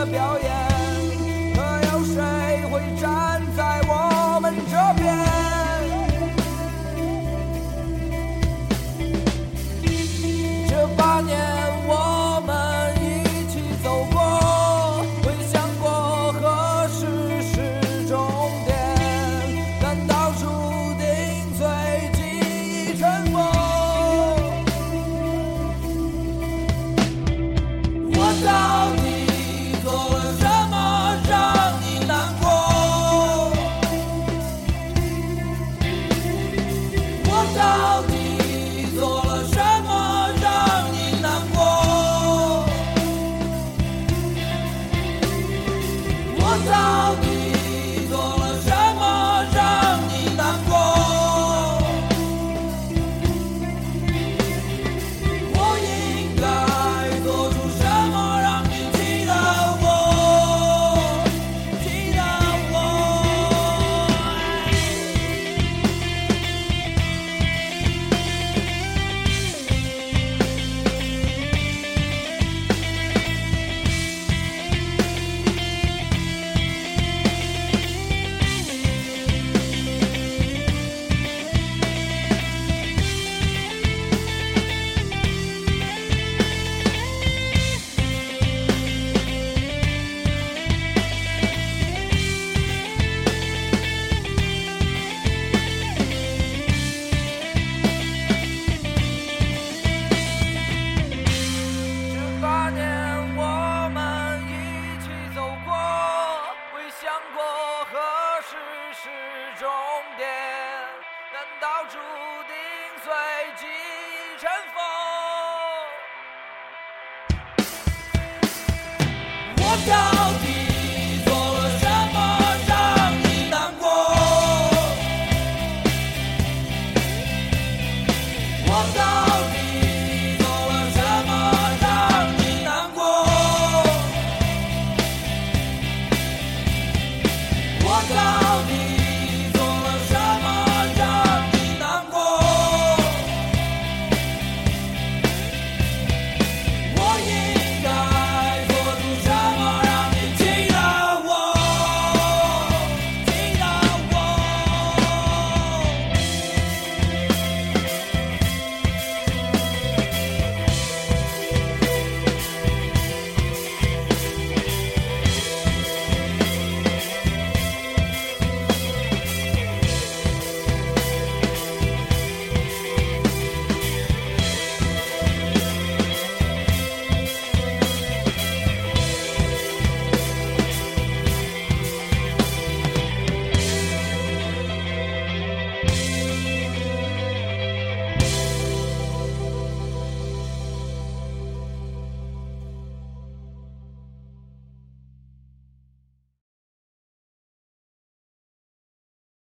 的表演可有谁会站在我们这边？你到底做了什么让你难过？我到底做了什么让你难过？我